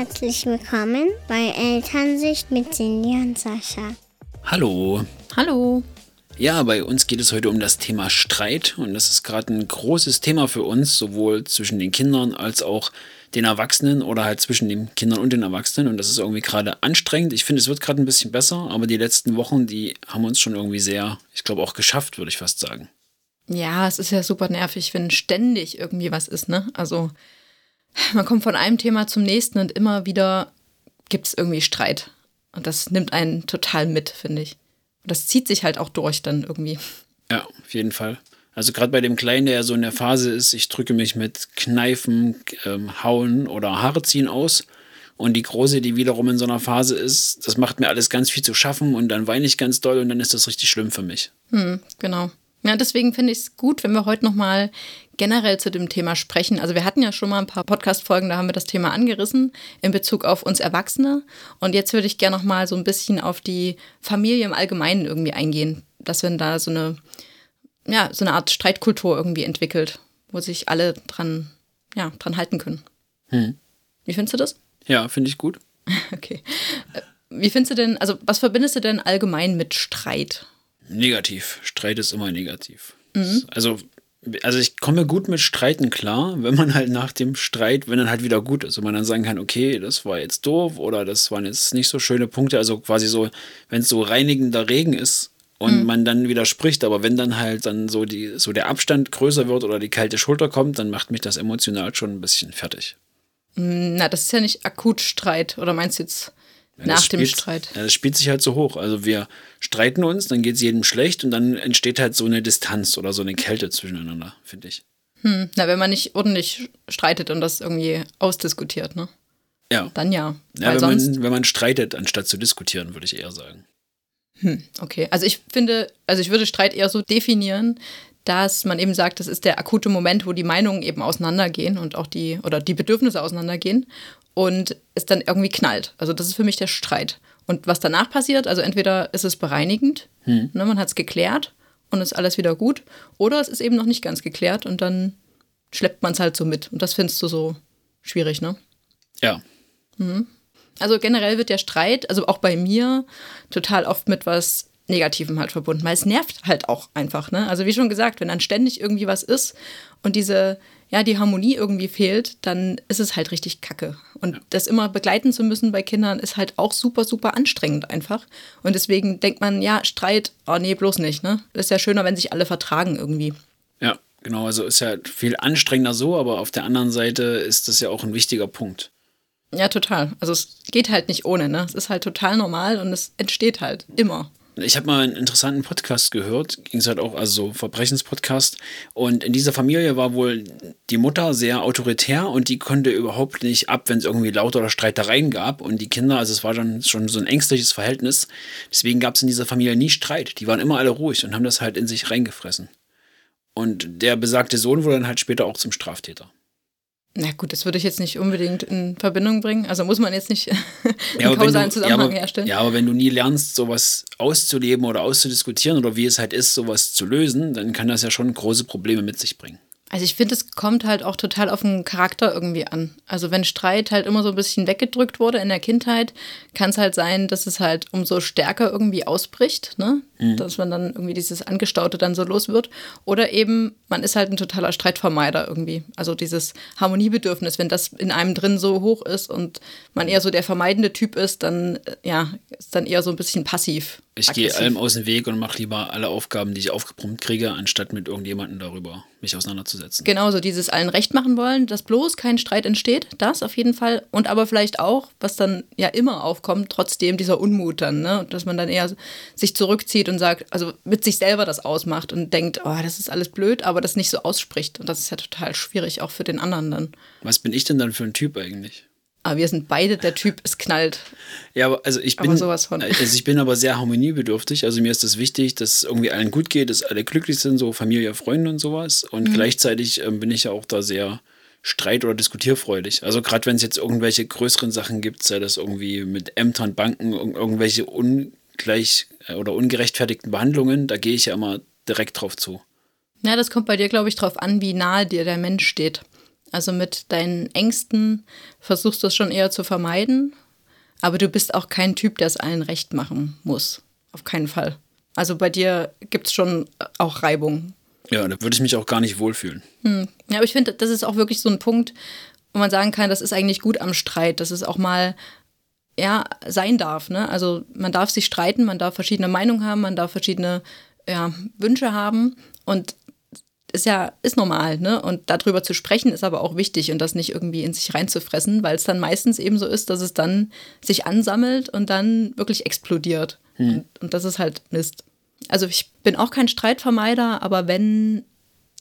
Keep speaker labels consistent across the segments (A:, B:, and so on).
A: Herzlich willkommen bei Elternsicht mit Cindy und Sascha.
B: Hallo.
C: Hallo.
B: Ja, bei uns geht es heute um das Thema Streit und das ist gerade ein großes Thema für uns, sowohl zwischen den Kindern als auch den Erwachsenen oder halt zwischen den Kindern und den Erwachsenen und das ist irgendwie gerade anstrengend. Ich finde, es wird gerade ein bisschen besser, aber die letzten Wochen, die haben uns schon irgendwie sehr, ich glaube auch geschafft, würde ich fast sagen.
C: Ja, es ist ja super nervig, wenn ständig irgendwie was ist, ne? Also man kommt von einem Thema zum nächsten und immer wieder gibt es irgendwie Streit. Und das nimmt einen total mit, finde ich. Und das zieht sich halt auch durch dann irgendwie.
B: Ja, auf jeden Fall. Also gerade bei dem Kleinen, der ja so in der Phase ist, ich drücke mich mit Kneifen, ähm, Hauen oder Haare ziehen aus. Und die Große, die wiederum in so einer Phase ist, das macht mir alles ganz viel zu schaffen und dann weine ich ganz doll und dann ist das richtig schlimm für mich.
C: Hm, genau. Ja, deswegen finde ich es gut, wenn wir heute nochmal generell zu dem Thema sprechen. Also wir hatten ja schon mal ein paar Podcast-Folgen, da haben wir das Thema angerissen in Bezug auf uns Erwachsene. Und jetzt würde ich gerne nochmal so ein bisschen auf die Familie im Allgemeinen irgendwie eingehen, dass wenn da so eine, ja, so eine Art Streitkultur irgendwie entwickelt, wo sich alle dran, ja, dran halten können. Hm. Wie findest du das?
B: Ja, finde ich gut.
C: okay. Wie findest du denn, also was verbindest du denn allgemein mit Streit?
B: Negativ. Streit ist immer negativ. Mhm. Also, also ich komme gut mit Streiten klar, wenn man halt nach dem Streit, wenn dann halt wieder gut ist und man dann sagen kann, okay, das war jetzt doof oder das waren jetzt nicht so schöne Punkte. Also quasi so, wenn es so reinigender Regen ist und mhm. man dann wieder spricht, aber wenn dann halt dann so die, so der Abstand größer wird oder die kalte Schulter kommt, dann macht mich das emotional schon ein bisschen fertig.
C: Na, das ist ja nicht akut Streit, oder meinst du jetzt? Ja, nach
B: spielt,
C: dem Streit.
B: Ja, das spielt sich halt so hoch. Also wir streiten uns, dann geht es jedem schlecht und dann entsteht halt so eine Distanz oder so eine Kälte zwischeneinander, finde ich.
C: Hm. Na, wenn man nicht ordentlich streitet und das irgendwie ausdiskutiert, ne?
B: Ja.
C: Dann ja.
B: Ja, wenn, man, wenn man streitet, anstatt zu diskutieren, würde ich eher sagen.
C: Hm, okay. Also ich finde, also ich würde Streit eher so definieren, dass man eben sagt, das ist der akute Moment, wo die Meinungen eben auseinandergehen und auch die oder die Bedürfnisse auseinandergehen und es dann irgendwie knallt. Also das ist für mich der Streit. Und was danach passiert, also entweder ist es bereinigend, hm. ne, man hat es geklärt und ist alles wieder gut, oder es ist eben noch nicht ganz geklärt und dann schleppt man es halt so mit. Und das findest du so schwierig, ne?
B: Ja.
C: Mhm. Also generell wird der Streit, also auch bei mir, total oft mit was Negativem halt verbunden, weil es nervt halt auch einfach, ne? Also wie schon gesagt, wenn dann ständig irgendwie was ist und diese ja, die Harmonie irgendwie fehlt, dann ist es halt richtig kacke. Und ja. das immer begleiten zu müssen bei Kindern ist halt auch super, super anstrengend einfach. Und deswegen denkt man, ja, Streit, oh nee, bloß nicht, ne? Ist ja schöner, wenn sich alle vertragen irgendwie.
B: Ja, genau. Also ist ja viel anstrengender so, aber auf der anderen Seite ist das ja auch ein wichtiger Punkt.
C: Ja, total. Also es geht halt nicht ohne, ne? Es ist halt total normal und es entsteht halt immer.
B: Ich habe mal einen interessanten Podcast gehört, ging es halt auch, also so Verbrechenspodcast. Und in dieser Familie war wohl die Mutter sehr autoritär und die konnte überhaupt nicht ab, wenn es irgendwie Laut oder Streitereien gab. Und die Kinder, also es war dann schon so ein ängstliches Verhältnis. Deswegen gab es in dieser Familie nie Streit. Die waren immer alle ruhig und haben das halt in sich reingefressen. Und der besagte Sohn wurde dann halt später auch zum Straftäter.
C: Na gut, das würde ich jetzt nicht unbedingt in Verbindung bringen. Also muss man jetzt nicht ja, einen kausalen Zusammenhang
B: ja, aber,
C: herstellen.
B: Ja, aber wenn du nie lernst, sowas auszuleben oder auszudiskutieren oder wie es halt ist, sowas zu lösen, dann kann das ja schon große Probleme mit sich bringen.
C: Also ich finde, es kommt halt auch total auf den Charakter irgendwie an. Also wenn Streit halt immer so ein bisschen weggedrückt wurde in der Kindheit, kann es halt sein, dass es halt umso stärker irgendwie ausbricht, ne? Mhm. Dass man dann irgendwie dieses Angestaute dann so los wird. Oder eben, man ist halt ein totaler Streitvermeider irgendwie. Also dieses Harmoniebedürfnis, wenn das in einem drin so hoch ist und man eher so der vermeidende Typ ist, dann ja, ist dann eher so ein bisschen passiv.
B: Ich gehe allem aus dem Weg und mache lieber alle Aufgaben, die ich aufgebrummt kriege, anstatt mit irgendjemandem darüber mich auseinanderzusetzen.
C: Genau, so dieses allen recht machen wollen, dass bloß kein Streit entsteht, das auf jeden Fall. Und aber vielleicht auch, was dann ja immer aufkommt, trotzdem dieser Unmut dann, ne? Dass man dann eher sich zurückzieht und sagt, also mit sich selber das ausmacht und denkt, oh, das ist alles blöd, aber das nicht so ausspricht. Und das ist ja total schwierig, auch für den anderen dann.
B: Was bin ich denn dann für ein Typ eigentlich?
C: Aber wir sind beide der Typ, es knallt.
B: Ja, aber also ich bin, also ich bin aber sehr harmoniebedürftig. Also mir ist es das wichtig, dass irgendwie allen gut geht, dass alle glücklich sind, so Familie, Freunde und sowas. Und mhm. gleichzeitig ähm, bin ich ja auch da sehr streit- oder diskutierfreudig. Also gerade wenn es jetzt irgendwelche größeren Sachen gibt, sei das irgendwie mit Ämtern, Banken, irgendwelche ungleich äh, oder ungerechtfertigten Behandlungen, da gehe ich ja immer direkt drauf zu.
C: Ja, das kommt bei dir, glaube ich, drauf an, wie nahe dir der Mensch steht. Also mit deinen Ängsten versuchst du es schon eher zu vermeiden, aber du bist auch kein Typ, der es allen recht machen muss. Auf keinen Fall. Also bei dir gibt es schon auch Reibung.
B: Ja, da würde ich mich auch gar nicht wohlfühlen.
C: Hm. Ja, aber ich finde, das ist auch wirklich so ein Punkt, wo man sagen kann, das ist eigentlich gut am Streit, dass es auch mal ja, sein darf. Ne? Also man darf sich streiten, man darf verschiedene Meinungen haben, man darf verschiedene ja, Wünsche haben und ist ja, ist normal, ne? Und darüber zu sprechen ist aber auch wichtig und das nicht irgendwie in sich reinzufressen, weil es dann meistens eben so ist, dass es dann sich ansammelt und dann wirklich explodiert. Hm. Und, und das ist halt Mist. Also ich bin auch kein Streitvermeider, aber wenn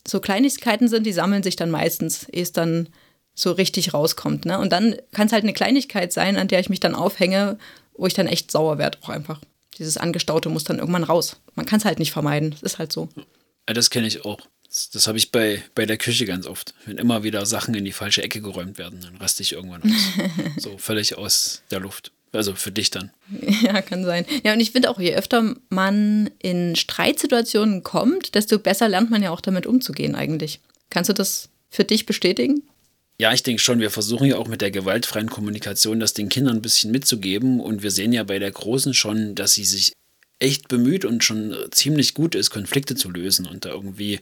C: so Kleinigkeiten sind, die sammeln sich dann meistens, ehe es dann so richtig rauskommt. Ne? Und dann kann es halt eine Kleinigkeit sein, an der ich mich dann aufhänge, wo ich dann echt sauer werde, auch einfach. Dieses Angestaute muss dann irgendwann raus. Man kann es halt nicht vermeiden. Das ist halt so.
B: Ja, das kenne ich auch. Das, das habe ich bei, bei der Küche ganz oft. Wenn immer wieder Sachen in die falsche Ecke geräumt werden, dann raste ich irgendwann aus. so völlig aus der Luft. Also für dich dann.
C: Ja, kann sein. Ja, und ich finde auch, je öfter man in Streitsituationen kommt, desto besser lernt man ja auch damit umzugehen eigentlich. Kannst du das für dich bestätigen?
B: Ja, ich denke schon, wir versuchen ja auch mit der gewaltfreien Kommunikation das den Kindern ein bisschen mitzugeben. Und wir sehen ja bei der Großen schon, dass sie sich echt bemüht und schon ziemlich gut ist, Konflikte zu lösen und da irgendwie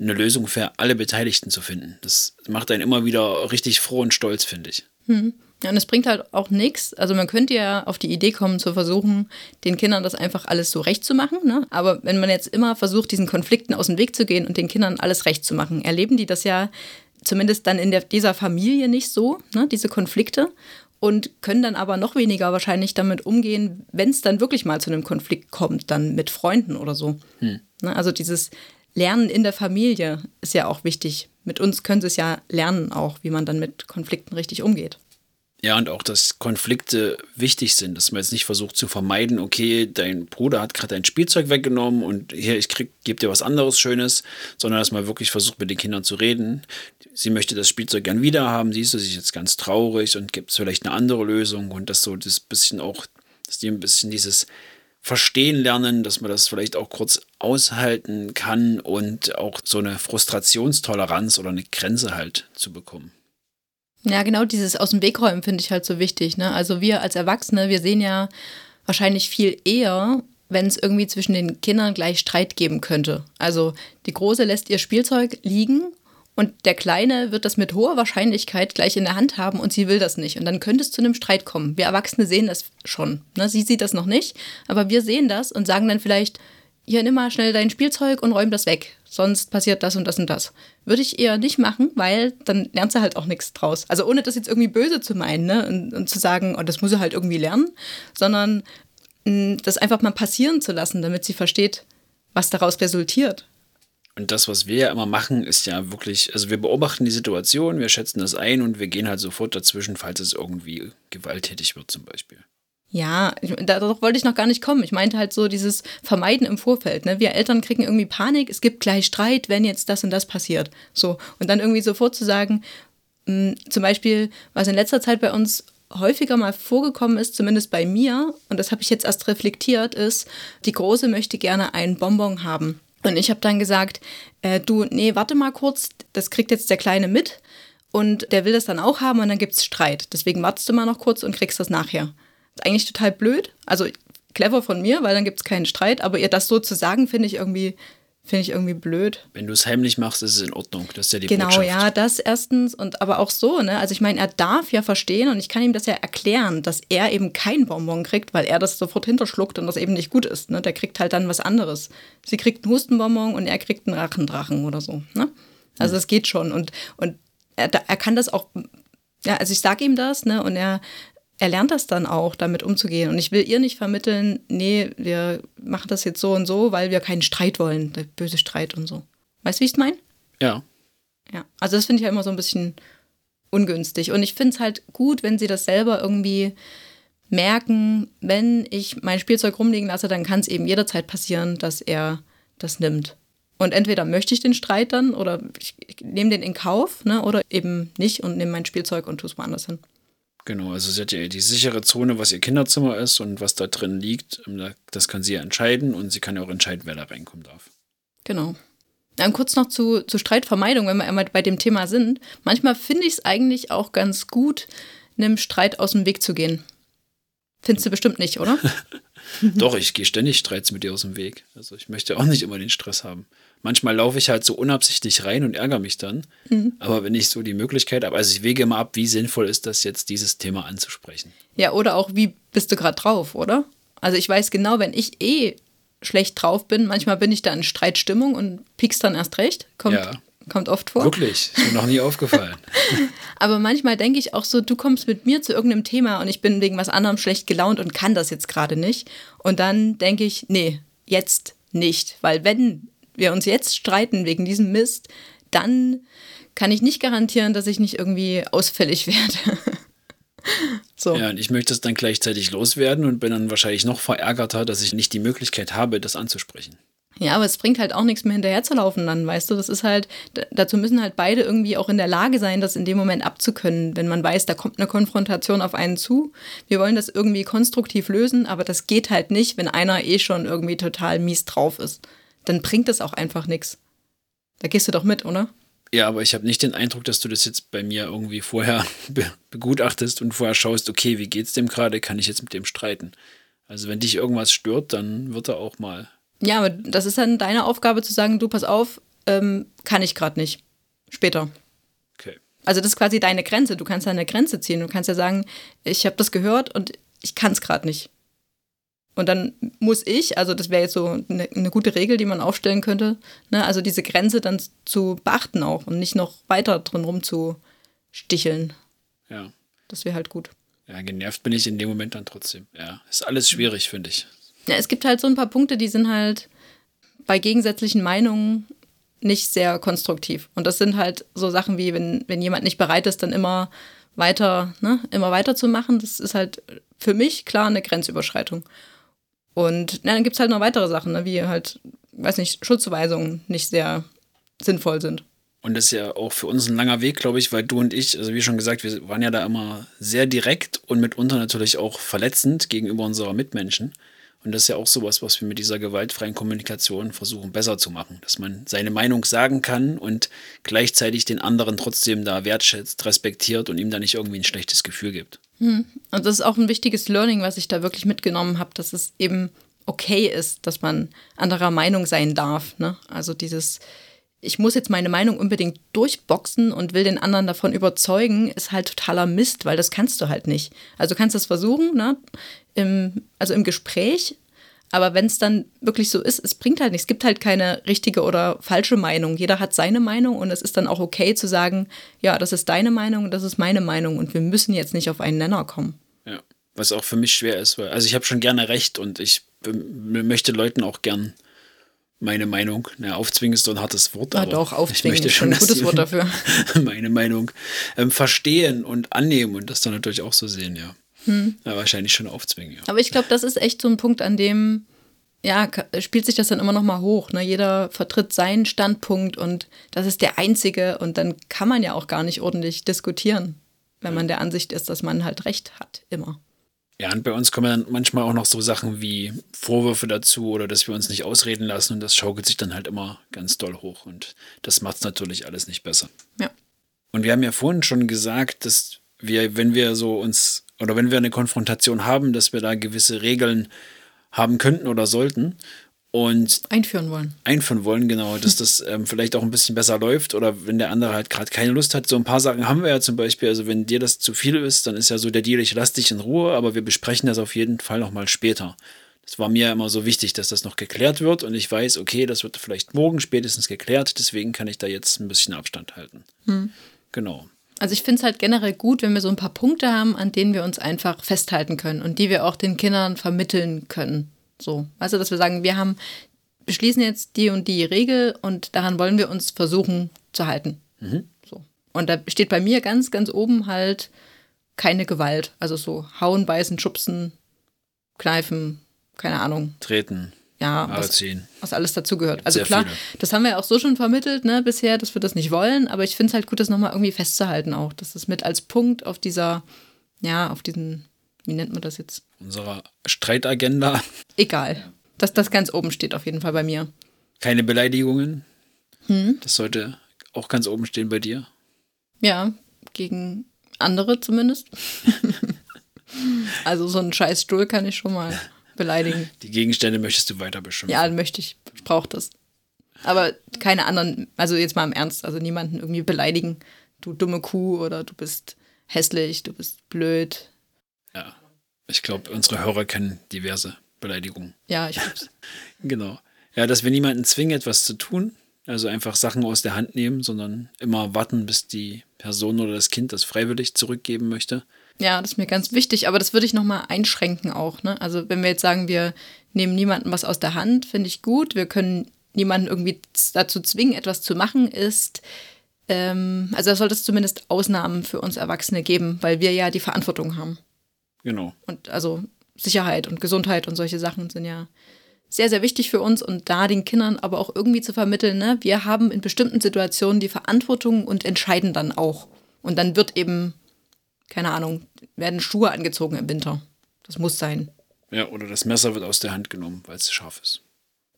B: eine Lösung für alle Beteiligten zu finden. Das macht einen immer wieder richtig froh und stolz, finde ich.
C: Hm. Ja, und es bringt halt auch nichts. Also man könnte ja auf die Idee kommen, zu versuchen, den Kindern das einfach alles so recht zu machen. Ne? Aber wenn man jetzt immer versucht, diesen Konflikten aus dem Weg zu gehen und den Kindern alles recht zu machen, erleben die das ja zumindest dann in der, dieser Familie nicht so, ne, diese Konflikte. Und können dann aber noch weniger wahrscheinlich damit umgehen, wenn es dann wirklich mal zu einem Konflikt kommt, dann mit Freunden oder so. Hm. Ne, also dieses Lernen in der Familie ist ja auch wichtig. Mit uns können sie es ja lernen auch, wie man dann mit Konflikten richtig umgeht.
B: Ja, und auch, dass Konflikte wichtig sind, dass man jetzt nicht versucht zu vermeiden, okay, dein Bruder hat gerade dein Spielzeug weggenommen und hier, ich krieg, gebe dir was anderes Schönes, sondern dass man wirklich versucht, mit den Kindern zu reden. Sie möchte das Spielzeug gern wieder haben, du sich jetzt ganz traurig und gibt es vielleicht eine andere Lösung und dass so das bisschen auch, dass die ein bisschen dieses Verstehen lernen, dass man das vielleicht auch kurz aushalten kann und auch so eine Frustrationstoleranz oder eine Grenze halt zu bekommen.
C: Ja, genau dieses Aus dem Weg räumen finde ich halt so wichtig. Ne? Also wir als Erwachsene, wir sehen ja wahrscheinlich viel eher, wenn es irgendwie zwischen den Kindern gleich Streit geben könnte. Also die Große lässt ihr Spielzeug liegen und der Kleine wird das mit hoher Wahrscheinlichkeit gleich in der Hand haben und sie will das nicht. Und dann könnte es zu einem Streit kommen. Wir Erwachsene sehen das schon. Ne? Sie sieht das noch nicht, aber wir sehen das und sagen dann vielleicht, hier nimm mal schnell dein Spielzeug und räum das weg. Sonst passiert das und das und das. Würde ich eher nicht machen, weil dann lernt sie halt auch nichts draus. Also ohne das jetzt irgendwie böse zu meinen ne? und, und zu sagen, oh, das muss sie halt irgendwie lernen, sondern mh, mm, das einfach mal passieren zu lassen, damit sie versteht, was daraus resultiert.
B: Und das, was wir ja immer machen, ist ja wirklich, also wir beobachten die Situation, wir schätzen das ein und wir gehen halt sofort dazwischen, falls es irgendwie gewalttätig wird zum Beispiel.
C: Ja, darauf wollte ich noch gar nicht kommen. Ich meinte halt so dieses Vermeiden im Vorfeld. Ne? Wir Eltern kriegen irgendwie Panik, es gibt gleich Streit, wenn jetzt das und das passiert. So. Und dann irgendwie sofort zu sagen, mh, hm, zum Beispiel, was in letzter Zeit bei uns häufiger mal vorgekommen ist, zumindest bei mir, und das habe ich jetzt erst reflektiert, ist, die Große möchte gerne einen Bonbon haben. Und ich habe dann gesagt, äh, du, nee, warte mal kurz, das kriegt jetzt der Kleine mit und der will das dann auch haben und dann gibt es Streit. Deswegen wartest du mal noch kurz und kriegst das nachher. Ist eigentlich total blöd. Also clever von mir, weil dann gibt es keinen Streit. Aber ihr das so zu sagen, finde ich irgendwie finde ich irgendwie blöd.
B: Wenn du es heimlich machst, ist es in Ordnung. Das ist ja die
C: genau,
B: Botschaft.
C: ja, das erstens und aber auch so, ne? Also ich meine, er darf ja verstehen und ich kann ihm das ja erklären, dass er eben kein Bonbon kriegt, weil er das sofort hinterschluckt und das eben nicht gut ist. Ne? Der kriegt halt dann was anderes. Sie kriegt einen Hustenbonbon und er kriegt einen Rachendrachen oder so. Ne? Also es geht schon und und er, er kann das auch. Ja, also ich sage ihm das, ne? Und er er lernt das dann auch, damit umzugehen. Und ich will ihr nicht vermitteln, nee, wir machen das jetzt so und so, weil wir keinen Streit wollen, der böse Streit und so. Weißt du, wie ich es meine?
B: Ja.
C: Ja, also das finde ich ja immer so ein bisschen ungünstig. Und ich finde es halt gut, wenn sie das selber irgendwie merken, wenn ich mein Spielzeug rumliegen lasse, dann kann es eben jederzeit passieren, dass er das nimmt. Und entweder möchte ich den Streit dann oder ich, ich nehme den in Kauf, ne, oder eben nicht und nehme mein Spielzeug und tue es woanders hin.
B: Genau, also sie hat ja die sichere Zone, was ihr Kinderzimmer ist und was da drin liegt. Ähm, das kann sie ja entscheiden und sie kann ja auch entscheiden, wer da reinkommen darf.
C: Genau. Dann kurz noch zu, zu Streitvermeidung, wenn wir einmal bei dem Thema sind. Manchmal finde ich es eigentlich auch ganz gut, einem Streit aus dem Weg zu gehen. Findest du bestimmt nicht, oder?
B: Doch, ich gehe ständig Streits mit dir aus dem Weg. Also ich möchte auch nicht immer den Stress haben. Manchmal laufe ich halt so unabsichtlich rein und ärgere mich dann. Mhm. Aber wenn ich so die Möglichkeit habe, also ich wege immer ab, wie sinnvoll ist das jetzt, dieses Thema anzusprechen.
C: Ja, oder auch, wie bist du gerade drauf, oder? Also ich weiß genau, wenn ich eh schlecht drauf bin, manchmal bin ich da in Streitstimmung und piekst dann erst recht. Kommt, ja. kommt oft vor.
B: Wirklich, ist mir noch nie aufgefallen.
C: Aber manchmal denke ich auch so, du kommst mit mir zu irgendeinem Thema und ich bin wegen was anderem schlecht gelaunt und kann das jetzt gerade nicht. Und dann denke ich, nee, jetzt nicht. Weil wenn wir uns jetzt streiten wegen diesem Mist, dann kann ich nicht garantieren, dass ich nicht irgendwie ausfällig werde.
B: so. Ja, und ich möchte es dann gleichzeitig loswerden und bin dann wahrscheinlich noch verärgerter, dass ich nicht die Möglichkeit habe, das anzusprechen.
C: Ja, aber es bringt halt auch nichts mehr hinterherzulaufen dann, weißt du? Das ist halt, dazu müssen halt beide irgendwie auch in der Lage sein, das in dem Moment abzukönnen, wenn man weiß, da kommt eine Konfrontation auf einen zu. Wir wollen das irgendwie konstruktiv lösen, aber das geht halt nicht, wenn einer eh schon irgendwie total mies drauf ist dann bringt das auch einfach nichts. Da gehst du doch mit, oder?
B: Ja, aber ich habe nicht den Eindruck, dass du das jetzt bei mir irgendwie vorher be begutachtest und vorher schaust, okay, wie geht's dem gerade, kann ich jetzt mit dem streiten. Also wenn dich irgendwas stört, dann wird er auch mal.
C: Ja, aber das ist dann deine Aufgabe zu sagen, du pass auf, ähm, kann ich gerade nicht. Später.
B: Okay.
C: Also das ist quasi deine Grenze. Du kannst da eine Grenze ziehen. Du kannst ja sagen, ich habe das gehört und ich kann es gerade nicht. Und dann muss ich, also das wäre jetzt so eine, eine, gute Regel, die man aufstellen könnte, ne? also diese Grenze dann zu beachten auch und nicht noch weiter drin rumzusticheln.
B: Ja.
C: Das wäre halt gut.
B: Ja, genervt bin ich in dem Moment dann trotzdem. Ja, ist alles schwierig, finde ich.
C: Ja, es gibt halt so ein paar Punkte, die sind halt bei gegensätzlichen Meinungen nicht sehr konstruktiv. Und das sind halt so Sachen wie, wenn, wenn jemand nicht bereit ist, dann immer weiter, ne, immer weiterzumachen. Das ist halt für mich klar eine Grenzüberschreitung. Und na, dann gibt es halt noch weitere Sachen, ne, wie halt, weiß nicht, Schutzweisungen nicht sehr sinnvoll sind.
B: Und das ist ja auch für uns ein langer Weg, glaube ich, weil du und ich, also wie schon gesagt, wir waren ja da immer sehr direkt und mitunter natürlich auch verletzend gegenüber unserer Mitmenschen. Und das ist ja auch sowas, was wir mit dieser gewaltfreien Kommunikation versuchen besser zu machen. Dass man seine Meinung sagen kann und gleichzeitig den anderen trotzdem da wertschätzt, respektiert und ihm da nicht irgendwie ein schlechtes Gefühl gibt.
C: Hm. Und das ist auch ein wichtiges Learning, was ich da wirklich mitgenommen habe, dass es eben okay ist, dass man anderer Meinung sein darf. Ne? Also dieses, ich muss jetzt meine Meinung unbedingt durchboxen und will den anderen davon überzeugen, ist halt totaler Mist, weil das kannst du halt nicht. Also du kannst es versuchen, ne? Im, also im Gespräch, aber wenn es dann wirklich so ist, es bringt halt nichts. Es gibt halt keine richtige oder falsche Meinung. Jeder hat seine Meinung und es ist dann auch okay zu sagen, ja, das ist deine Meinung und das ist meine Meinung und wir müssen jetzt nicht auf einen Nenner kommen.
B: Ja, was auch für mich schwer ist, weil also ich habe schon gerne recht und ich möchte Leuten auch gern meine Meinung, na, aufzwingen ist so ein hartes Wort,
C: ja, aber doch, aufzwingen ich möchte schon ein gutes Wort dafür.
B: meine Meinung ähm, verstehen und annehmen und das dann natürlich auch so sehen, ja. Hm. Ja, wahrscheinlich schon aufzwingen, ja.
C: Aber ich glaube, das ist echt so ein Punkt, an dem, ja, spielt sich das dann immer noch mal hoch. Ne? Jeder vertritt seinen Standpunkt und das ist der einzige und dann kann man ja auch gar nicht ordentlich diskutieren, wenn man der Ansicht ist, dass man halt recht hat, immer.
B: Ja, und bei uns kommen dann manchmal auch noch so Sachen wie Vorwürfe dazu oder dass wir uns nicht ausreden lassen und das schaukelt sich dann halt immer ganz doll hoch und das macht es natürlich alles nicht besser.
C: Ja.
B: Und wir haben ja vorhin schon gesagt, dass wir, wenn wir so uns oder wenn wir eine Konfrontation haben, dass wir da gewisse Regeln haben könnten oder sollten und
C: einführen wollen.
B: Einführen wollen, genau, dass das ähm, vielleicht auch ein bisschen besser läuft oder wenn der andere halt gerade keine Lust hat. So ein paar Sachen haben wir ja zum Beispiel, also wenn dir das zu viel ist, dann ist ja so der Deal, ich lasse dich in Ruhe, aber wir besprechen das auf jeden Fall nochmal später. Das war mir immer so wichtig, dass das noch geklärt wird und ich weiß, okay, das wird vielleicht morgen spätestens geklärt, deswegen kann ich da jetzt ein bisschen Abstand halten. Hm. Genau.
C: Also ich finde es halt generell gut, wenn wir so ein paar Punkte haben, an denen wir uns einfach festhalten können und die wir auch den Kindern vermitteln können. So, also dass wir sagen, wir haben beschließen jetzt die und die Regel und daran wollen wir uns versuchen zu halten. Mhm. So. Und da steht bei mir ganz, ganz oben halt keine Gewalt. Also so hauen, beißen, schubsen, kneifen, keine Ahnung.
B: Treten
C: ja, was, was, alles dazugehört. Also klar, viele. das haben wir ja auch so schon vermittelt, ne, bisher, dass wir das nicht wollen, aber ich finde es halt gut, das nochmal irgendwie festzuhalten auch, dass das mit als Punkt auf dieser, ja, auf diesen, wie nennt man das jetzt?
B: Unserer Streitagenda.
C: Egal. Dass das ganz oben steht auf jeden Fall bei mir.
B: Keine Beleidigungen?
C: Hm?
B: Das sollte auch ganz oben stehen bei dir.
C: Ja, gegen andere zumindest. also so einen scheiß Stuhl kann ich schon mal beleidigen.
B: Die Gegenstände möchtest du weiter beschimpfen.
C: Ja, möchte ich. Ich brauche das. Aber keine anderen, also jetzt mal im Ernst, also niemanden irgendwie beleidigen. Du dumme Kuh oder du bist hässlich, du bist blöd.
B: Ich glaube, unsere Hörer kennen diverse Beleidigungen.
C: Ja, ich glaub's.
B: Genau. Ja, dass wir niemanden zwingen, etwas zu tun. Also einfach Sachen aus der Hand nehmen, sondern immer warten, bis die Person oder das Kind das freiwillig zurückgeben möchte.
C: Ja, das ist mir ganz wichtig, aber das würde ich nochmal einschränken auch. Ne? Also wenn wir jetzt sagen, wir nehmen niemandem was aus der Hand, finde ich gut. Wir können niemanden irgendwie dazu zwingen, etwas zu machen, ist, ähm, also da sollte es zumindest Ausnahmen für uns Erwachsene geben, weil wir ja die Verantwortung haben.
B: Genau.
C: Und also Sicherheit und Gesundheit und solche Sachen sind ja sehr, sehr wichtig für uns und da den Kindern aber auch irgendwie zu vermitteln, ne, wir haben in bestimmten Situationen die Verantwortung und entscheiden dann auch. Und dann wird eben, keine Ahnung, werden Schuhe angezogen im Winter. Das muss sein.
B: Ja, oder das Messer wird aus der Hand genommen, weil es scharf ist.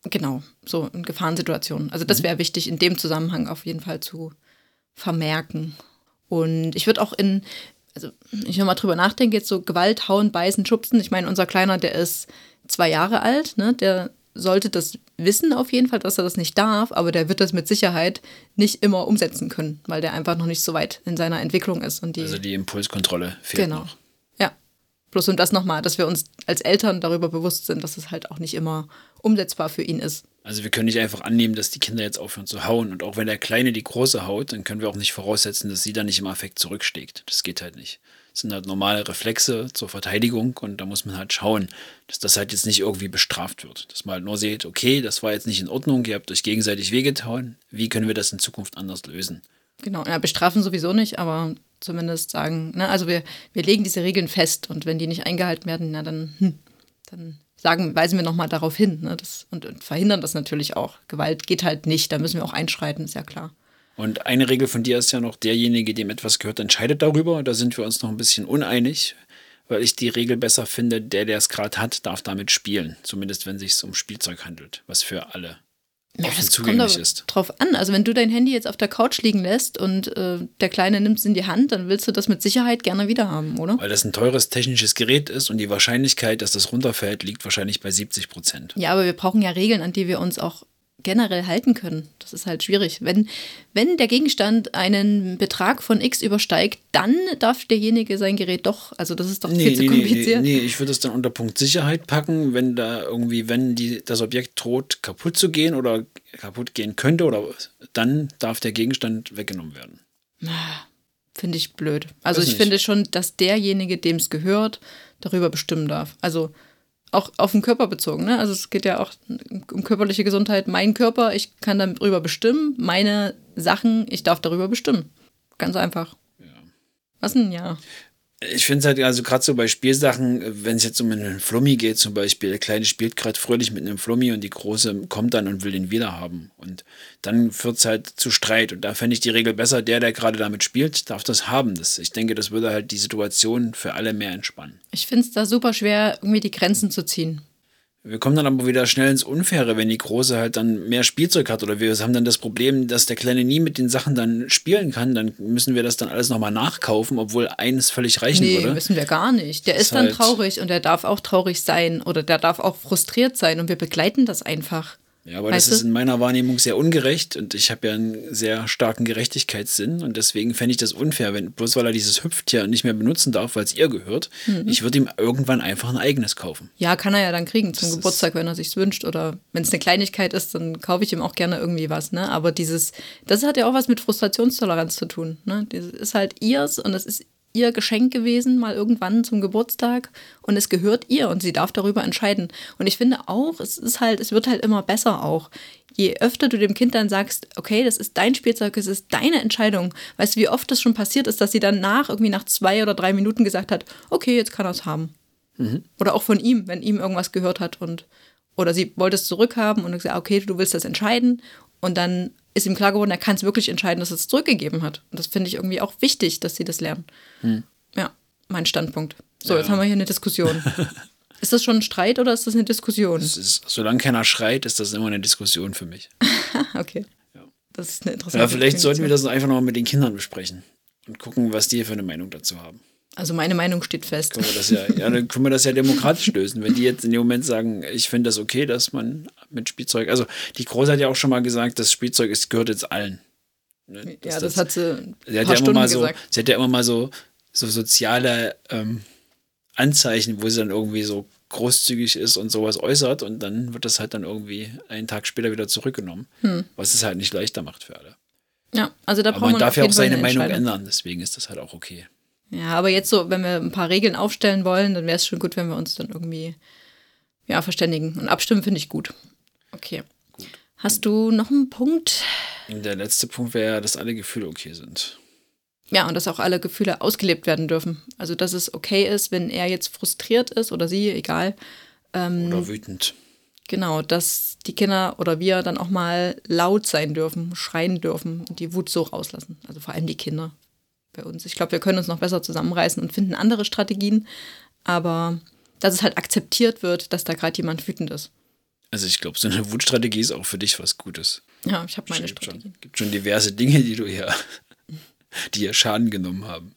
C: Genau, so in Gefahrensituationen. Also das wäre wichtig in dem Zusammenhang auf jeden Fall zu vermerken. Und ich würde auch in, also ich nochmal drüber nachdenke, jetzt so Gewalt, Hauen, Beißen, Schubsen. Ich meine, unser Kleiner, der ist zwei Jahre alt, ne? der sollte das wissen auf jeden Fall, dass er das nicht darf, aber der wird das mit Sicherheit nicht immer umsetzen können, weil der einfach noch nicht so weit in seiner Entwicklung ist. Und die,
B: Also die Impulskontrolle fehlt
C: genau.
B: noch.
C: Ja. Bloß und das nochmal, dass wir uns als Eltern darüber bewusst sind, dass es halt auch nicht immer umsetzbar für ihn ist.
B: Also wir können nicht einfach annehmen, dass die Kinder jetzt aufhören zu hauen. Und auch wenn der Kleine die Große haut, dann können wir auch nicht voraussetzen, dass sie dann nicht im Affekt zurückschlägt. Das geht halt nicht. Das sind halt normale Reflexe zur Verteidigung und da muss man halt schauen, dass das halt jetzt nicht irgendwie bestraft wird. Dass man halt nur sieht, okay, das war jetzt nicht in Ordnung, ihr habt euch gegenseitig wehgetan. Wie können wir das in Zukunft anders lösen?
C: Genau, ja, bestrafen sowieso nicht, aber zumindest sagen, ne, also wir, wir legen diese Regeln fest und wenn die nicht eingehalten werden, na dann, hm, dann sagen, weisen wir nochmal darauf hin ne, das, und, und verhindern das natürlich auch. Gewalt geht halt nicht, da müssen wir auch einschreiten, ist ja klar.
B: Und eine Regel von dir ist ja noch, derjenige, dem etwas gehört, entscheidet darüber. Da sind wir uns noch ein bisschen uneinig, weil ich die Regel besser finde, der, der es gerade hat, darf damit spielen. Zumindest wenn es sich um Spielzeug handelt, was für alle
C: Ja, das kommt
B: zugänglich
C: aber
B: ist.
C: drauf an. Also wenn du dein Handy jetzt auf der Couch liegen lässt und äh, der Kleine nimmt es in die Hand, dann willst du das mit Sicherheit gerne wieder haben, oder?
B: Weil das ein teures technisches Gerät ist und die Wahrscheinlichkeit, dass das runterfällt, liegt wahrscheinlich bei 70 Prozent.
C: Ja, aber wir brauchen ja Regeln, an die wir uns auch generell halten können. Das ist halt schwierig. Wenn, wenn der Gegenstand einen Betrag von X übersteigt, dann darf derjenige sein Gerät doch, also das ist doch viel zu kompliziert.
B: Nee, nee, ich würde es dann unter Punkt Sicherheit packen, wenn da irgendwie, wenn die, das Objekt droht, kaputt zu gehen oder kaputt gehen könnte, oder dann darf der Gegenstand weggenommen werden.
C: Finde ich blöd. Also
B: Weiß
C: ich
B: nicht.
C: finde schon, dass derjenige, dem es gehört, darüber bestimmen darf. Also auch auf den Körper bezogen. Ne? Also es geht ja auch um körperliche Gesundheit. Mein Körper, ich kann darüber bestimmen. Meine Sachen, ich darf darüber bestimmen. Ganz einfach. Was denn ja?
B: Ich finde es halt, also gerade so bei Spielsachen, wenn es jetzt um einen Flummi geht zum Beispiel, der Kleine spielt gerade fröhlich mit einem Flummi und die Große kommt dann und will den wieder haben. Und dann führt es halt zu Streit. Und da fände ich die Regel besser, der, der gerade damit spielt, darf das haben. Das, ich denke, das würde halt die Situation für alle mehr entspannen.
C: Ich finde es da super schwer, irgendwie die Grenzen zu ziehen.
B: Wir kommen dann aber wieder schnell ins Unfaire, wenn die Große halt dann mehr Spielzeug hat oder wir haben dann das Problem, dass der Kleine nie mit den Sachen dann spielen kann, dann müssen wir das dann alles nochmal nachkaufen, obwohl eines völlig reichen
C: Nee,
B: würde.
C: müssen wir gar nicht. Der ist,
B: Ist
C: dann
B: halt-
C: traurig und der darf auch traurig sein oder der darf auch frustriert sein und wir begleiten das einfach.
B: Ja, aber
C: Weißt
B: das ist in meiner Wahrnehmung sehr ungerecht und ich habe ja einen sehr starken Gerechtigkeitssinn und deswegen fände ich das unfair, wenn bloß weil er dieses Hüpftier nicht mehr benutzen darf, weil es ihr gehört,
C: Mhm.
B: ich würde ihm irgendwann einfach ein eigenes kaufen.
C: Ja, kann er ja dann kriegen zum
B: Das
C: Geburtstag, wenn er sich's wünscht. Oder wenn es eine Kleinigkeit ist, dann kaufe ich ihm auch gerne irgendwie was. Ne? Aber dieses, das hat ja auch was mit Frustrationstoleranz zu tun. Ne? Das ist halt ihrs und es ist ihr Geschenk gewesen, mal irgendwann zum Geburtstag. Und es gehört ihr und sie darf darüber entscheiden. Und ich finde auch, es ist halt, es wird halt immer besser auch. Je öfter du dem Kind dann sagst, okay, das ist dein Spielzeug, es ist deine Entscheidung. Weißt du, wie oft das schon passiert ist, dass sie dann nach, irgendwie nach zwei oder drei Minuten gesagt hat, okay, jetzt kann er es haben. Oder auch von ihm, wenn ihm irgendwas gehört hat und oder sie wollte es zurückhaben und gesagt, okay, du willst das entscheiden. Und dann ist ihm klar geworden, er kann es wirklich entscheiden, dass er es zurückgegeben hat. Und das finde ich irgendwie auch wichtig, dass sie das lernen. Ja, mein Standpunkt. So, jetzt haben wir hier eine Diskussion. ist das schon ein Streit oder ist das eine Diskussion?
B: Es ist, solange keiner schreit, ist das immer eine Diskussion für mich.
C: okay. Das ist eine interessante
B: Ja, vielleicht sollten wir das einfach nochmal mit den Kindern besprechen und gucken, was die für eine Meinung dazu haben.
C: Also meine Meinung steht fest.
B: Können wir das ja, ja, dann können wir das ja demokratisch lösen. Wenn die jetzt in dem Moment sagen, ich finde das okay, dass man mit Spielzeug, also die Große hat ja auch schon mal gesagt, das Spielzeug ist, gehört jetzt allen. Ne?
C: Ja,
B: Dass
C: das, hat sie ein
B: sie hat ja immer
C: Stunden
B: mal so,
C: gesagt.
B: sie hat ja immer mal so, so soziale ähm, Anzeichen, wo sie dann irgendwie so großzügig ist und sowas äußert und dann wird das halt dann irgendwie einen Tag später wieder zurückgenommen,
C: Hm.
B: was es halt nicht leichter macht für alle.
C: Ja, also da braucht
B: man
C: man
B: darf ja auch seine
C: eine
B: Meinung ändern, deswegen ist das halt auch okay.
C: Ja, aber jetzt so, wenn wir ein paar Regeln aufstellen wollen, dann wäre es schon gut, wenn wir uns dann irgendwie ja, verständigen. Und abstimmen finde ich gut. Okay. Hast du noch einen Punkt?
B: Der letzte Punkt wäre dass alle Gefühle okay sind.
C: Ja, und dass auch alle Gefühle ausgelebt werden dürfen. Also, dass es okay ist, wenn er jetzt frustriert ist oder sie, egal. Ähm,
B: Oder wütend.
C: Genau, dass die Kinder oder wir dann auch mal laut sein dürfen, schreien dürfen und die Wut so rauslassen. Also vor allem die Kinder bei uns. Ich glaube, wir können uns noch besser zusammenreißen und finden andere Strategien, aber dass es halt akzeptiert wird, dass da gerade jemand wütend ist.
B: Also ich glaube, so eine Wutstrategie ist auch für dich was Gutes.
C: Ja, ich habe meine
B: gibt
C: Strategien.
B: schon, gibt schon diverse Dinge, die du hier, die hier Schaden genommen haben,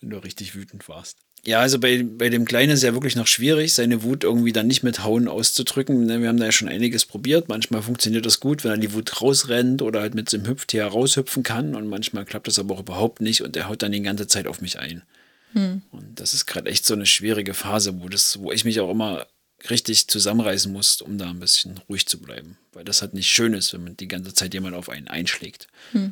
B: wenn du richtig wütend warst. Ja, also bei, bei dem Kleinen ist ja wirklich noch schwierig, seine Wut irgendwie dann nicht mit Hauen auszudrücken. Ne, Wir haben da ja schon einiges probiert. Manchmal funktioniert das gut, wenn er die Wut rausrennt oder halt mit so einem Hüpftier raushüpfen kann. Und manchmal klappt das aber auch überhaupt nicht und er haut dann die ganze Zeit auf mich ein. Und das ist gerade echt so eine schwierige Phase, wo, das, wo ich mich auch immer richtig zusammenreißen muss, um da ein bisschen ruhig zu bleiben. Weil das halt nicht schön ist, wenn man die ganze Zeit jemand auf einen einschlägt.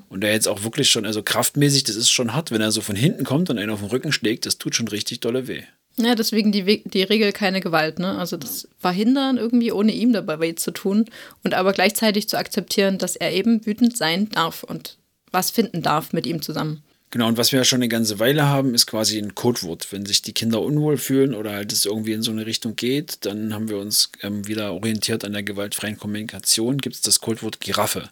B: Und er jetzt auch wirklich schon, also kraftmäßig, das ist schon hart, wenn er so von hinten kommt und einen auf den Rücken schlägt, das tut schon richtig dolle weh.
C: Ja, deswegen die, We- die Regel keine Gewalt, ne? Also das Verhindern irgendwie ohne ihm dabei weh zu tun und aber gleichzeitig zu akzeptieren, dass er eben wütend sein darf und was finden darf mit ihm zusammen.
B: Genau, und was wir ja schon eine ganze Weile haben, ist quasi ein Codewort. Wenn sich die Kinder unwohl fühlen oder halt es irgendwie in so eine Richtung geht, dann haben wir uns ähm, wieder orientiert an der gewaltfreien Kommunikation, gibt es das Codewort Giraffe.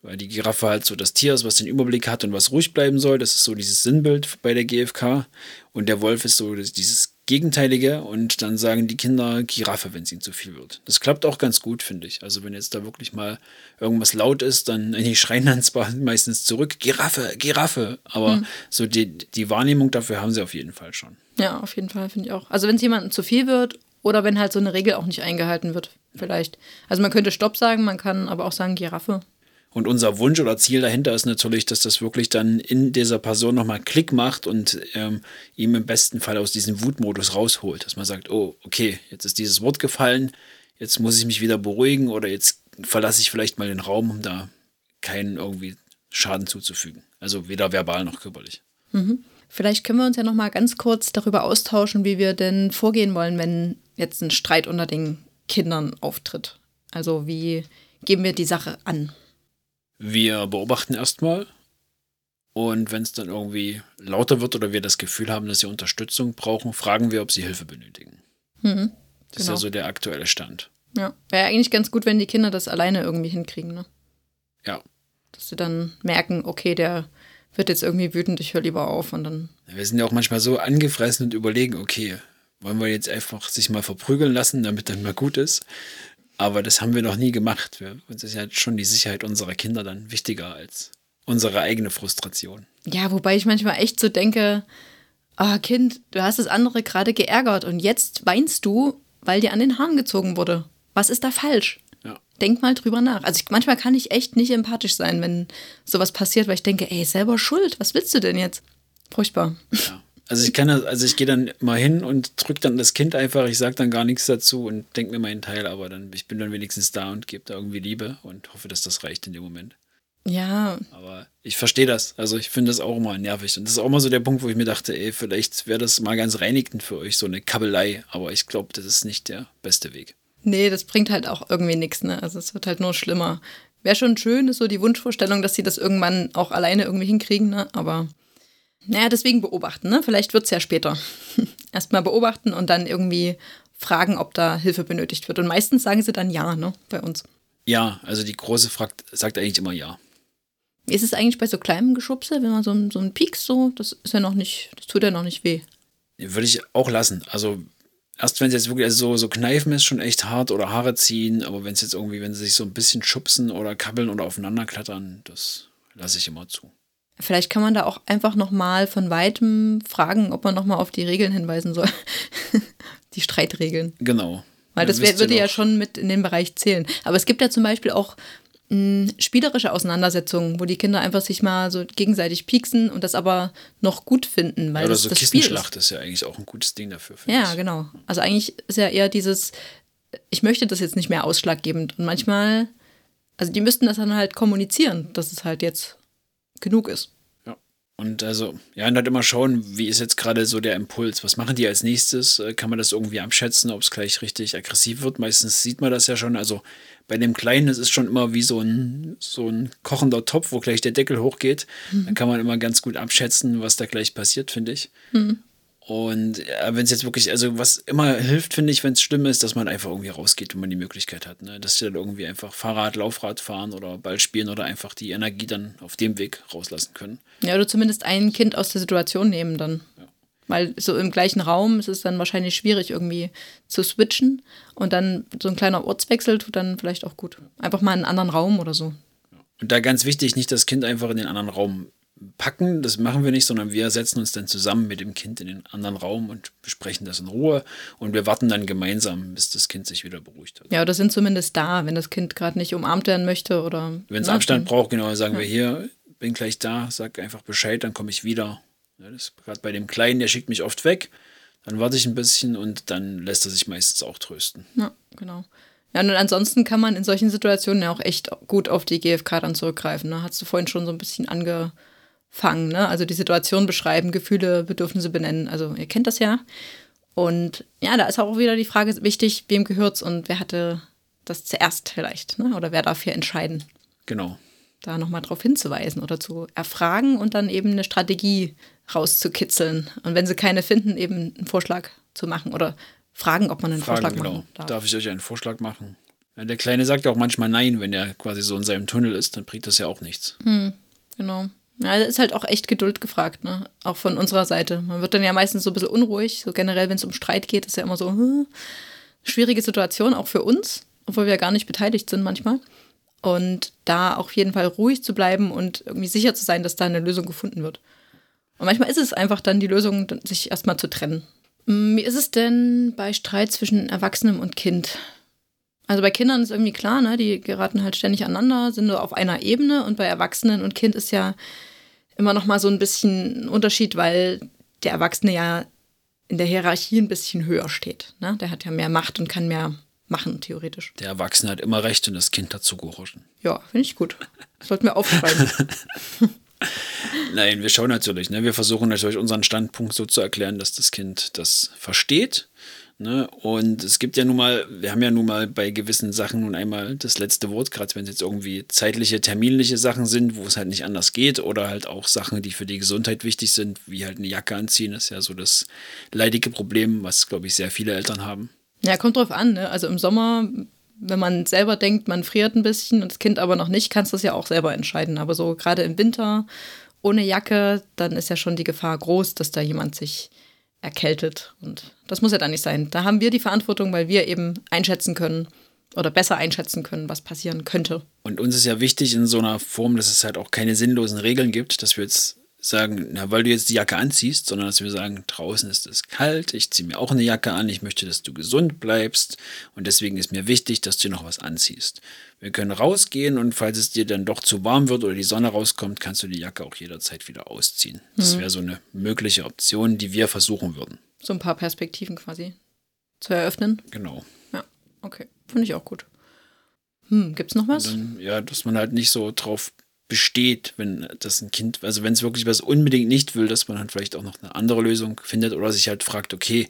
B: Weil die Giraffe halt so das Tier ist, was den Überblick hat und was ruhig bleiben soll. Das ist so dieses Sinnbild bei der GfK. Und der Wolf ist so dieses Gegenteilige. Und dann sagen die Kinder Giraffe, wenn es ihnen zu viel wird. Das klappt auch ganz gut, finde ich. Also wenn jetzt da wirklich mal irgendwas laut ist, dann die schreien dann zwar meistens zurück, Giraffe, Giraffe. Aber so die, die Wahrnehmung dafür haben sie auf jeden Fall schon.
C: Ja, auf jeden Fall, finde ich auch. Also wenn es jemandem zu viel wird oder wenn halt so eine Regel auch nicht eingehalten wird, vielleicht. Also man könnte Stopp sagen, man kann aber auch sagen Giraffe.
B: Und unser Wunsch oder Ziel dahinter ist natürlich, dass das wirklich dann in dieser Person nochmal Klick macht und ähm, ihm im besten Fall aus diesem Wutmodus rausholt. Dass man sagt, oh, okay, jetzt ist dieses Wort gefallen, jetzt muss ich mich wieder beruhigen oder jetzt verlasse ich vielleicht mal den Raum, um da keinen irgendwie Schaden zuzufügen. Also weder verbal noch körperlich.
C: Vielleicht können wir uns ja noch mal ganz kurz darüber austauschen, wie wir denn vorgehen wollen, wenn jetzt ein Streit unter den Kindern auftritt. Also wie gehen wir die Sache an?
B: Wir beobachten erstmal und wenn es dann irgendwie lauter wird oder wir das Gefühl haben, dass sie Unterstützung brauchen, fragen wir, ob sie Hilfe benötigen.
C: Mhm,
B: Das ist
C: genau.
B: ja so der aktuelle Stand.
C: Ja, wäre eigentlich ganz gut, wenn die Kinder das alleine irgendwie hinkriegen, ne?
B: Ja.
C: Dass sie dann merken, okay, der wird jetzt irgendwie wütend, ich höre lieber auf und dann.
B: Wir sind ja auch manchmal so angefressen und überlegen, okay, wollen wir jetzt einfach sich mal verprügeln lassen, damit dann mal gut ist? Aber das haben wir noch nie gemacht. Wir, uns ist ja schon die Sicherheit unserer Kinder dann wichtiger als unsere eigene Frustration.
C: Ja, wobei ich manchmal echt so denke, ah, Kind, du hast das andere gerade geärgert und jetzt weinst du, weil dir an den Haaren gezogen wurde. Was ist da falsch?
B: Ja.
C: Denk mal drüber nach. Also ich, manchmal kann ich echt nicht empathisch sein, wenn sowas passiert, weil ich denke, ey, selber schuld, was willst du denn jetzt? Furchtbar.
B: ja. Also ich kann das, also ich gehe dann mal hin und drücke dann das Kind einfach, ich sage dann gar nichts dazu und denke mir meinen Teil, aber dann, ich bin dann wenigstens da und gebe da irgendwie Liebe und hoffe, dass das reicht in dem Moment.
C: Ja,
B: Aber ich verstehe das. Also ich finde das auch immer nervig. Und das ist auch mal so der Punkt, wo ich mir dachte, ey, vielleicht wäre das mal ganz reinigend für euch, so eine Kabelei. Aber ich glaube, das ist nicht der beste Weg.
C: nee, das bringt halt auch irgendwie nichts, ne? Also es wird halt nur schlimmer. Wäre schon schön, ist so die Wunschvorstellung, dass sie das irgendwann auch alleine irgendwie hinkriegen, ne? Aber naja, deswegen beobachten, ne? Vielleicht wird es ja später. Erstmal beobachten und dann irgendwie fragen, ob da Hilfe benötigt wird. Und meistens sagen sie dann ja, ne? Bei uns.
B: Ja, also die Große fragt, sagt eigentlich immer ja.
C: Ist es eigentlich bei so kleinem Geschubse, wenn man so, so einen Pieks so, das ist ja noch nicht, das tut ja noch nicht weh.
B: Würde ich auch lassen. Also erst wenn es jetzt wirklich, also so, so kneifen ist schon echt hart oder Haare ziehen, aber wenn es jetzt irgendwie, wenn sie sich so ein bisschen schubsen oder kabbeln oder aufeinander klettern, das lasse ich immer zu.
C: Vielleicht kann man da auch einfach nochmal von weitem fragen, ob man nochmal auf die Regeln hinweisen soll. die Streitregeln.
B: Genau.
C: Weil das wär, würde ja schon mit in den Bereich zählen. Aber es gibt ja zum Beispiel auch mh, spielerische Auseinandersetzungen, wo die Kinder einfach sich mal so gegenseitig pieksen und das aber noch gut finden. Weil
B: Oder
C: das
B: so
C: das
B: Kissenschlacht
C: Spiel
B: ist ja eigentlich auch ein gutes Ding dafür.
C: ist. Ja,
B: ich.
C: genau. Also eigentlich ist ja eher dieses, ich möchte das jetzt nicht mehr ausschlaggebend. Und manchmal, also die müssten das dann halt kommunizieren, dass es halt jetzt genug ist.
B: Ja. Und also, ja, und halt immer schauen, wie ist jetzt gerade so der Impuls? Was machen die als nächstes? Äh, Kann man das irgendwie abschätzen, ob es gleich richtig aggressiv wird? Meistens sieht man das ja schon. Also bei dem Kleinen, das ist schon immer wie so ein, so ein kochender Topf, wo gleich der Deckel hochgeht. Da kann man immer ganz gut abschätzen, was da gleich passiert, finde ich. Und ja, wenn es jetzt wirklich, also was immer hilft, finde ich, wenn es schlimm ist, dass man einfach irgendwie rausgeht, wenn man die Möglichkeit hat. Ne? Dass sie dann irgendwie einfach Fahrrad, Laufrad fahren oder Ball spielen oder einfach die Energie dann auf dem Weg rauslassen können.
C: Ja, oder zumindest ein Kind aus der Situation nehmen dann. Weil so im gleichen Raum ist es dann wahrscheinlich schwierig, irgendwie zu switchen. Und dann so ein kleiner Ortswechsel tut dann vielleicht auch gut. Einfach mal in einen anderen Raum oder so.
B: Und da ganz wichtig, nicht das Kind einfach in den anderen Raum packen, das machen wir nicht, sondern wir setzen uns dann zusammen mit dem Kind in den anderen Raum und besprechen das in Ruhe und wir warten dann gemeinsam, bis das Kind sich wieder beruhigt hat.
C: Ja, oder sind zumindest da, wenn das Kind gerade nicht umarmt werden möchte oder.
B: Wenn es
C: ne,
B: Abstand braucht, genau, sagen wir hier, bin gleich da, sag einfach Bescheid, dann komme ich wieder. Ja, das ist gerade bei dem Kleinen, der schickt mich oft weg, dann warte ich ein bisschen und dann lässt er sich meistens auch trösten.
C: Ja, genau. Ja, und ansonsten kann man in solchen Situationen ja auch echt gut auf die GfK dann zurückgreifen. Ne? Hast du vorhin schon so ein bisschen angefangen, ne? Also die Situation beschreiben, Gefühle, Bedürfnisse benennen. Also ihr kennt das ja. Und ja, da ist auch wieder die Frage wichtig, wem gehört's und wer hatte das zuerst vielleicht, ne? Oder wer darf hier entscheiden?
B: Genau.
C: Da nochmal drauf hinzuweisen oder zu erfragen und dann eben eine Strategie rauszukitzeln. Und wenn sie keine finden, eben einen Vorschlag zu machen oder fragen, ob man einen
B: Fragen,
C: Vorschlag
B: genau.
C: machen darf.
B: Darf ich euch einen Vorschlag machen? Der Kleine sagt ja auch manchmal nein, wenn er quasi so in seinem Tunnel ist, dann bringt das ja auch nichts.
C: Genau. Ja, da ist halt auch echt Geduld gefragt, ne? Auch von unserer Seite. Man wird dann ja meistens so ein bisschen unruhig. So generell, wenn es um Streit geht, ist ja immer so, hm, schwierige Situation, auch für uns, obwohl wir ja gar nicht beteiligt sind manchmal. Und da auf jeden Fall ruhig zu bleiben und irgendwie sicher zu sein, dass da eine Lösung gefunden wird. Und manchmal ist es einfach dann die Lösung, sich erstmal zu trennen. Wie ist es denn bei Streit zwischen Erwachsenem und Kind? Also bei Kindern ist irgendwie klar, ne, die geraten halt ständig aneinander, sind nur auf einer Ebene und bei Erwachsenen und Kind ist ja immer noch mal so ein bisschen ein Unterschied, weil der Erwachsene ja in der Hierarchie ein bisschen höher steht. Ne? Der hat ja mehr Macht und kann mehr machen, theoretisch.
B: Der Erwachsene hat immer recht und das Kind dazu gehorchen.
C: Ja, finde ich gut. Sollten wir aufschreiben.
B: Nein, wir schauen natürlich. Ne? Wir versuchen natürlich unseren Standpunkt so zu erklären, dass das Kind das versteht. Ne? Und es gibt ja nun mal, wir haben ja nun mal bei gewissen Sachen nun einmal das letzte Wort, gerade wenn es jetzt irgendwie zeitliche, terminliche Sachen sind, wo es halt nicht anders geht, oder halt auch Sachen, die für die Gesundheit wichtig sind, wie halt eine Jacke anziehen, ist ja so das leidige Problem, was, glaube ich, sehr viele Eltern haben.
C: ja, kommt drauf an. Ne? Also im Sommer, wenn man selber denkt, man friert ein bisschen und das Kind aber noch nicht, kannst du das ja auch selber entscheiden. Aber so gerade im Winter ohne Jacke, dann ist ja schon die Gefahr groß, dass da jemand sich erkältet. Und das muss ja dann nicht sein. Da haben wir die Verantwortung, weil wir eben einschätzen können oder besser einschätzen können, was passieren könnte.
B: Und uns ist ja wichtig in so einer Form, dass es halt auch keine sinnlosen Regeln gibt, dass wir jetzt sagen, na, weil du jetzt die Jacke anziehst, sondern dass wir sagen, draußen ist es kalt, ich ziehe mir auch eine Jacke an, ich möchte, dass du gesund bleibst und deswegen ist mir wichtig, dass du noch was anziehst. Wir können rausgehen und falls es dir dann doch zu warm wird oder die Sonne rauskommt, kannst du die Jacke auch jederzeit wieder ausziehen. Das wäre so eine mögliche Option, die wir versuchen würden.
C: So ein paar Perspektiven quasi zu eröffnen.
B: Genau.
C: Ja, okay. Finde ich auch gut. Hm, gibt's noch was?
B: dann, ja, dass man halt nicht so drauf besteht, wenn das ein Kind, also wenn es wirklich was unbedingt nicht will, dass man halt vielleicht auch noch eine andere Lösung findet oder sich halt fragt, okay,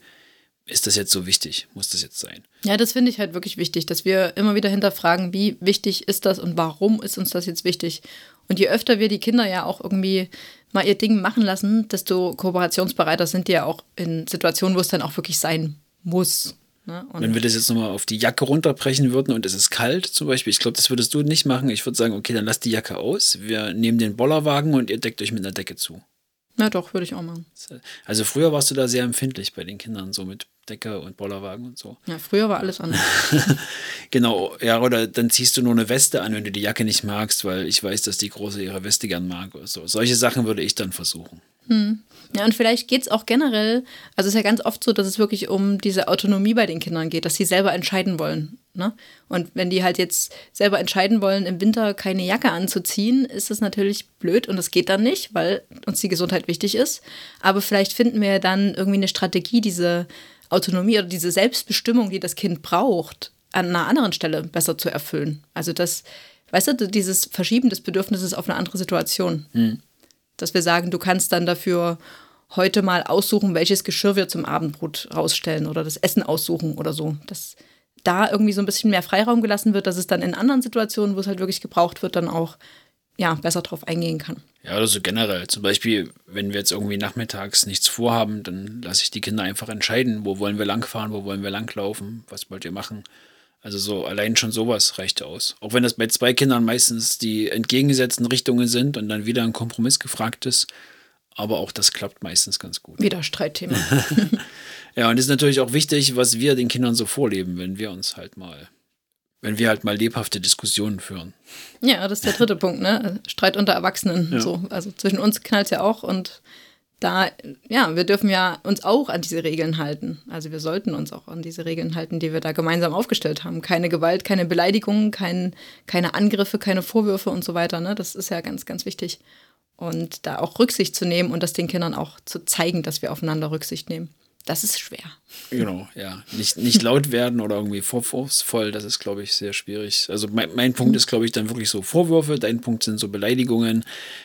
B: ist das jetzt so wichtig? Muss das jetzt sein?
C: Ja, das finde ich halt wirklich wichtig, dass wir immer wieder hinterfragen, wie wichtig ist das und warum ist uns das jetzt wichtig? Und je öfter wir die Kinder ja auch irgendwie mal ihr Ding machen lassen, desto kooperationsbereiter sind die ja auch in Situationen, wo es dann auch wirklich sein muss. Ne?
B: Wenn wir das jetzt nochmal auf die Jacke runterbrechen würden und es ist kalt zum Beispiel, ich glaube, das würdest du nicht machen. Ich würde sagen, okay, dann lasst die Jacke aus, wir nehmen den Bollerwagen und ihr deckt euch mit einer Decke zu.
C: Ja, doch, würde ich auch machen.
B: Also früher warst du da sehr empfindlich bei den Kindern, so mit Decke und Bollerwagen und so.
C: Ja, früher war alles anders.
B: genau, ja, oder dann ziehst du nur eine Weste an, wenn du die Jacke nicht magst, weil ich weiß, dass die Große ihre Weste gern mag oder so. Solche Sachen würde ich dann versuchen.
C: Hm. Ja, und vielleicht geht es auch generell, also es ist ja ganz oft so, dass es wirklich um diese Autonomie bei den Kindern geht, dass sie selber entscheiden wollen. Ne? Und wenn die halt jetzt selber entscheiden wollen, im Winter keine Jacke anzuziehen, ist das natürlich blöd und das geht dann nicht, weil uns die Gesundheit wichtig ist. Aber vielleicht finden wir dann irgendwie eine Strategie, diese Autonomie oder diese Selbstbestimmung, die das Kind braucht, an einer anderen Stelle besser zu erfüllen. Also das, weißt du, dieses Verschieben des Bedürfnisses auf eine andere Situation. Hm. Dass wir sagen, du kannst dann dafür heute mal aussuchen, welches Geschirr wir zum Abendbrot rausstellen oder das Essen aussuchen oder so. Dass da irgendwie so ein bisschen mehr Freiraum gelassen wird, dass es dann in anderen Situationen, wo es halt wirklich gebraucht wird, dann auch ja, besser drauf eingehen kann.
B: Ja, oder so generell. Zum Beispiel, wenn wir jetzt irgendwie nachmittags nichts vorhaben, dann lasse ich die Kinder einfach entscheiden, wo wollen wir langfahren, wo wollen wir langlaufen, was wollt ihr machen. Also so allein schon sowas reicht aus. Auch wenn das bei zwei Kindern meistens die entgegengesetzten Richtungen sind und dann wieder ein Kompromiss gefragt ist. Aber auch das klappt meistens ganz gut.
C: Wieder Streitthema.
B: ja, und es ist natürlich auch wichtig, was wir den Kindern so vorleben, wenn wir uns halt mal wenn wir halt mal lebhafte Diskussionen führen.
C: Ja, das ist der dritte Punkt, ne? Streit unter Erwachsenen. Ja. So. Also zwischen uns knallt es ja auch und da, ja, wir dürfen ja uns auch an diese Regeln halten. Also wir sollten uns auch an diese Regeln halten, die wir da gemeinsam aufgestellt haben. Keine Gewalt, keine Beleidigungen, kein, keine Angriffe, keine Vorwürfe und so weiter. Ne? Das ist ja ganz, ganz wichtig. Und da auch Rücksicht zu nehmen und das den Kindern auch zu zeigen, dass wir aufeinander Rücksicht nehmen das ist schwer.
B: Genau, ja. Nicht, nicht laut werden oder irgendwie vorwurfsvoll, das ist, glaube ich, sehr schwierig. Also mein, mein Punkt ist, glaube ich, dann wirklich so Vorwürfe, dein Punkt sind so Beleidigungen.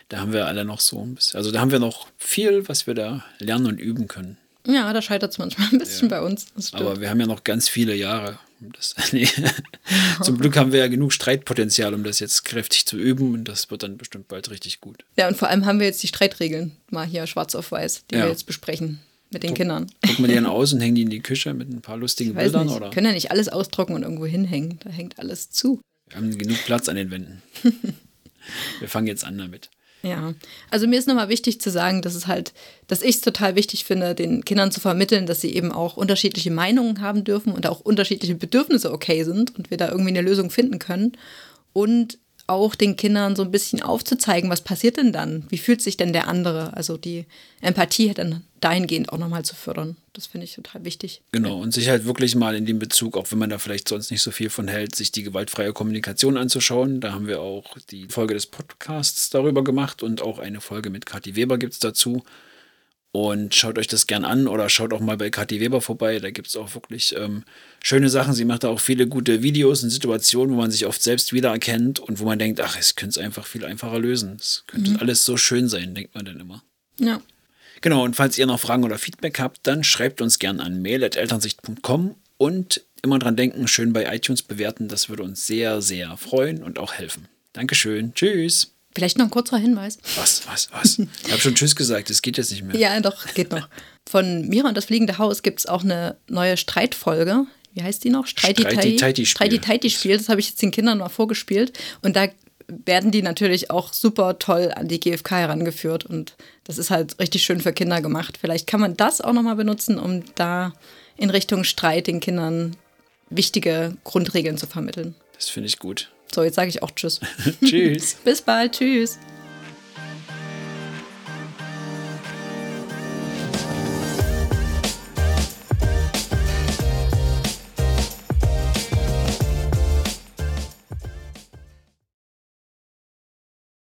B: Da haben wir alle noch so ein bisschen, also da haben wir noch viel, was wir da lernen und üben können.
C: Ja, da scheitert es manchmal ein bisschen ja. bei uns.
B: Aber wir haben ja noch ganz viele Jahre. Das, nee. Zum Glück haben wir ja genug Streitpotenzial, um das jetzt kräftig zu üben und das wird dann bestimmt bald richtig gut.
C: Ja, und vor allem haben wir jetzt die Streitregeln mal hier schwarz auf weiß, die ja. wir jetzt besprechen mit den Kindern.
B: Gucken wir die dann aus und hängen die in die Küche mit ein paar lustigen Bildern?
C: Nicht. Oder? Können ja nicht alles ausdrucken und irgendwo hinhängen. Da hängt alles zu.
B: Wir haben genug Platz an den Wänden. wir fangen jetzt an damit.
C: Ja, also mir ist nochmal wichtig zu sagen, dass es halt, dass ich es total wichtig finde, den Kindern zu vermitteln, dass sie eben auch unterschiedliche Meinungen haben dürfen und auch unterschiedliche Bedürfnisse okay sind und wir da irgendwie eine Lösung finden können. Und auch den Kindern so ein bisschen aufzuzeigen, was passiert denn dann? Wie fühlt sich denn der andere? Also die Empathie dann dahingehend auch nochmal zu fördern. Das finde ich total wichtig.
B: Genau, und sich halt wirklich mal in dem Bezug, auch wenn man da vielleicht sonst nicht so viel von hält, sich die gewaltfreie Kommunikation anzuschauen. Da haben wir auch die Folge des Podcasts darüber gemacht und auch eine Folge mit Kathi Weber gibt es dazu. Und schaut euch das gern an oder schaut auch mal bei Kathi Weber vorbei. Da gibt es auch wirklich ähm, schöne Sachen. Sie macht da auch viele gute Videos und Situationen, wo man sich oft selbst wiedererkennt und wo man denkt, ach, es könnte es einfach viel einfacher lösen. Es könnte mhm. alles so schön sein, denkt man dann immer.
C: Ja.
B: Genau, und falls ihr noch Fragen oder Feedback habt, dann schreibt uns gern an mail.elternsicht.com und immer dran denken, schön bei iTunes bewerten. Das würde uns sehr, sehr freuen und auch helfen. Dankeschön. Tschüss.
C: Vielleicht noch ein kurzer Hinweis.
B: Was, was, was? Ich habe schon Tschüss gesagt, es geht jetzt nicht mehr.
C: Ja, doch, geht noch. Von Mira und das fliegende Haus gibt es auch eine neue Streitfolge. Wie heißt die noch? Streiti-Taiti-Spiel. Das habe ich jetzt den Kindern mal vorgespielt. Und da werden die natürlich auch super toll an die GfK herangeführt. Und das ist halt richtig schön für Kinder gemacht. Vielleicht kann man das auch nochmal benutzen, um da in Richtung Streit den Kindern wichtige Grundregeln zu vermitteln.
B: Das finde ich gut.
C: So, jetzt sage ich auch Tschüss.
B: tschüss.
C: Bis bald. Tschüss.